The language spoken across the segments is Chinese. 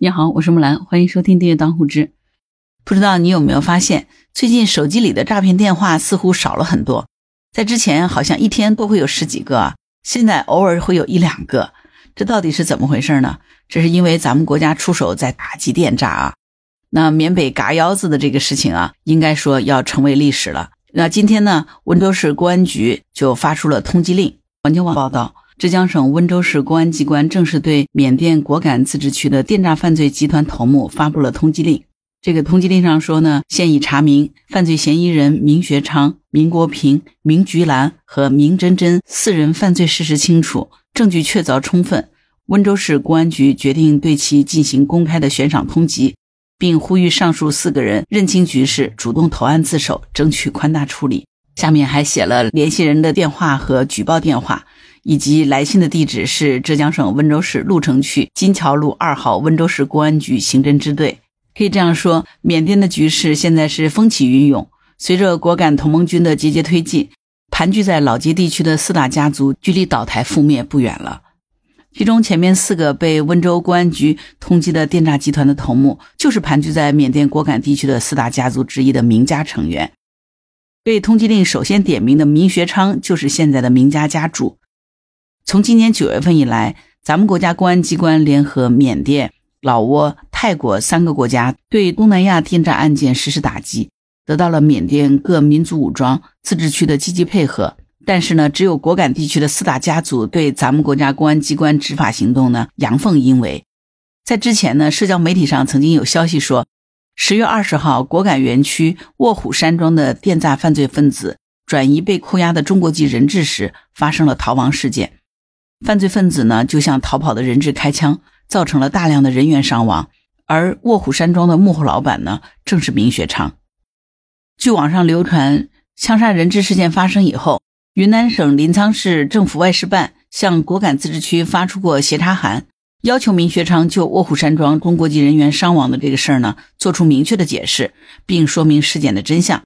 你好，我是木兰，欢迎收听订阅当户知。不知道你有没有发现，最近手机里的诈骗电话似乎少了很多。在之前好像一天都会有十几个，现在偶尔会有一两个。这到底是怎么回事呢？这是因为咱们国家出手在打击电诈啊。那缅北嘎腰子的这个事情啊，应该说要成为历史了。那今天呢，温州市公安局就发出了通缉令。环球网报道。浙江省温州市公安机关正式对缅甸果敢自治区的电诈犯罪集团头目发布了通缉令。这个通缉令上说呢，现已查明犯罪嫌疑人明学昌、明国平、明菊兰和明真真四人犯罪事实清楚，证据确凿充分。温州市公安局决定对其进行公开的悬赏通缉，并呼吁上述四个人认清局势，主动投案自首，争取宽大处理。下面还写了联系人的电话和举报电话。以及来信的地址是浙江省温州市鹿城区金桥路二号温州市公安局刑侦支队。可以这样说，缅甸的局势现在是风起云涌。随着果敢同盟军的节节推进，盘踞在老街地区的四大家族距离倒台覆灭不远了。其中前面四个被温州公安局通缉的电诈集团的头目，就是盘踞在缅甸果敢地区的四大家族之一的明家成员。被通缉令首先点名的明学昌，就是现在的明家家主。从今年九月份以来，咱们国家公安机关联合缅甸、老挝、泰国三个国家，对东南亚电诈案件实施打击，得到了缅甸各民族武装自治区的积极配合。但是呢，只有果敢地区的四大家族对咱们国家公安机关执法行动呢阳奉阴违。在之前呢，社交媒体上曾经有消息说，十月二十号，果敢园区卧虎山庄的电诈犯罪分子转移被扣押的中国籍人质时，发生了逃亡事件。犯罪分子呢，就向逃跑的人质开枪，造成了大量的人员伤亡。而卧虎山庄的幕后老板呢，正是明学昌。据网上流传，枪杀人质事件发生以后，云南省临沧市政府外事办向果敢自治区发出过协查函，要求明学昌就卧虎山庄中国籍人员伤亡的这个事儿呢，做出明确的解释，并说明事件的真相。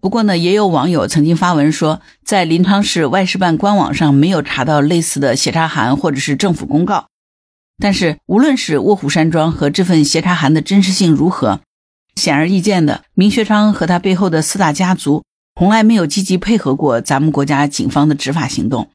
不过呢，也有网友曾经发文说，在临沧市外事办官网上没有查到类似的协查函或者是政府公告。但是，无论是卧虎山庄和这份协查函的真实性如何，显而易见的，明学昌和他背后的四大家族从来没有积极配合过咱们国家警方的执法行动，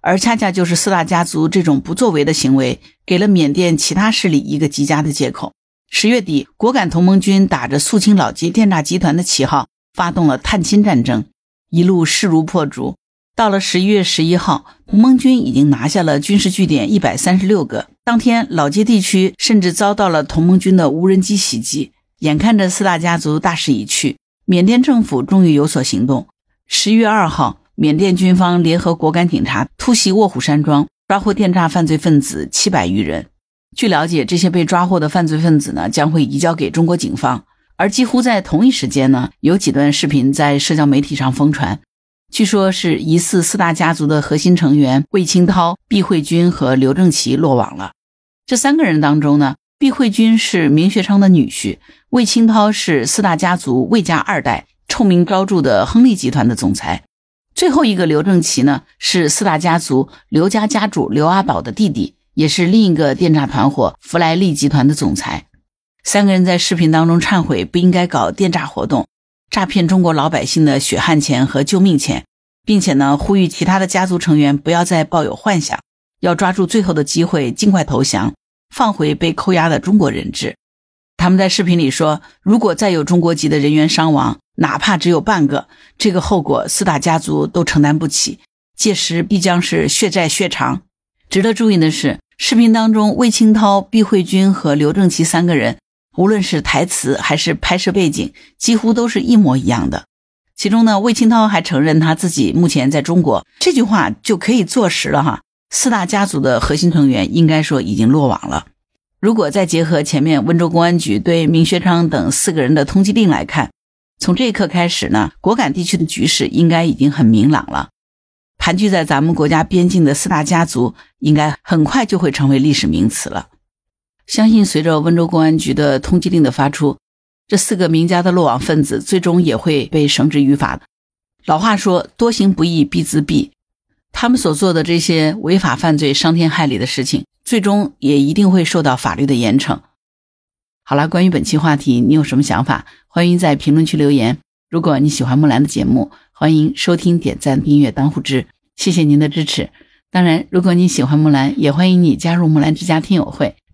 而恰恰就是四大家族这种不作为的行为，给了缅甸其他势力一个极佳的借口。十月底，果敢同盟军打着肃清老街电诈集团的旗号。发动了探亲战争，一路势如破竹。到了十一月十一号，同盟军已经拿下了军事据点一百三十六个。当天，老街地区甚至遭到了同盟军的无人机袭击。眼看着四大家族大势已去，缅甸政府终于有所行动。十一月二号，缅甸军方联合果敢警察突袭卧虎山庄，抓获电诈犯罪分子七百余人。据了解，这些被抓获的犯罪分子呢，将会移交给中国警方。而几乎在同一时间呢，有几段视频在社交媒体上疯传，据说是疑似四大家族的核心成员魏清涛、毕慧君和刘正奇落网了。这三个人当中呢，毕慧君是明学昌的女婿，魏清涛是四大家族魏家二代、臭名昭著的亨利集团的总裁，最后一个刘正奇呢，是四大家族刘家家主刘阿宝的弟弟，也是另一个电诈团伙福来利集团的总裁。三个人在视频当中忏悔，不应该搞电诈活动，诈骗中国老百姓的血汗钱和救命钱，并且呢，呼吁其他的家族成员不要再抱有幻想，要抓住最后的机会，尽快投降，放回被扣押的中国人质。他们在视频里说，如果再有中国籍的人员伤亡，哪怕只有半个，这个后果四大家族都承担不起，届时必将是血债血偿。值得注意的是，视频当中魏清涛、毕慧君和刘正奇三个人。无论是台词还是拍摄背景，几乎都是一模一样的。其中呢，魏清涛还承认他自己目前在中国，这句话就可以坐实了哈。四大家族的核心成员应该说已经落网了。如果再结合前面温州公安局对明学昌等四个人的通缉令来看，从这一刻开始呢，果敢地区的局势应该已经很明朗了。盘踞在咱们国家边境的四大家族，应该很快就会成为历史名词了。相信随着温州公安局的通缉令的发出，这四个名家的落网分子最终也会被绳之于法的。老话说“多行不义必自毙”，他们所做的这些违法犯罪、伤天害理的事情，最终也一定会受到法律的严惩。好了，关于本期话题，你有什么想法？欢迎在评论区留言。如果你喜欢木兰的节目，欢迎收听、点赞、订阅当户知，谢谢您的支持。当然，如果你喜欢木兰，也欢迎你加入木兰之家听友会，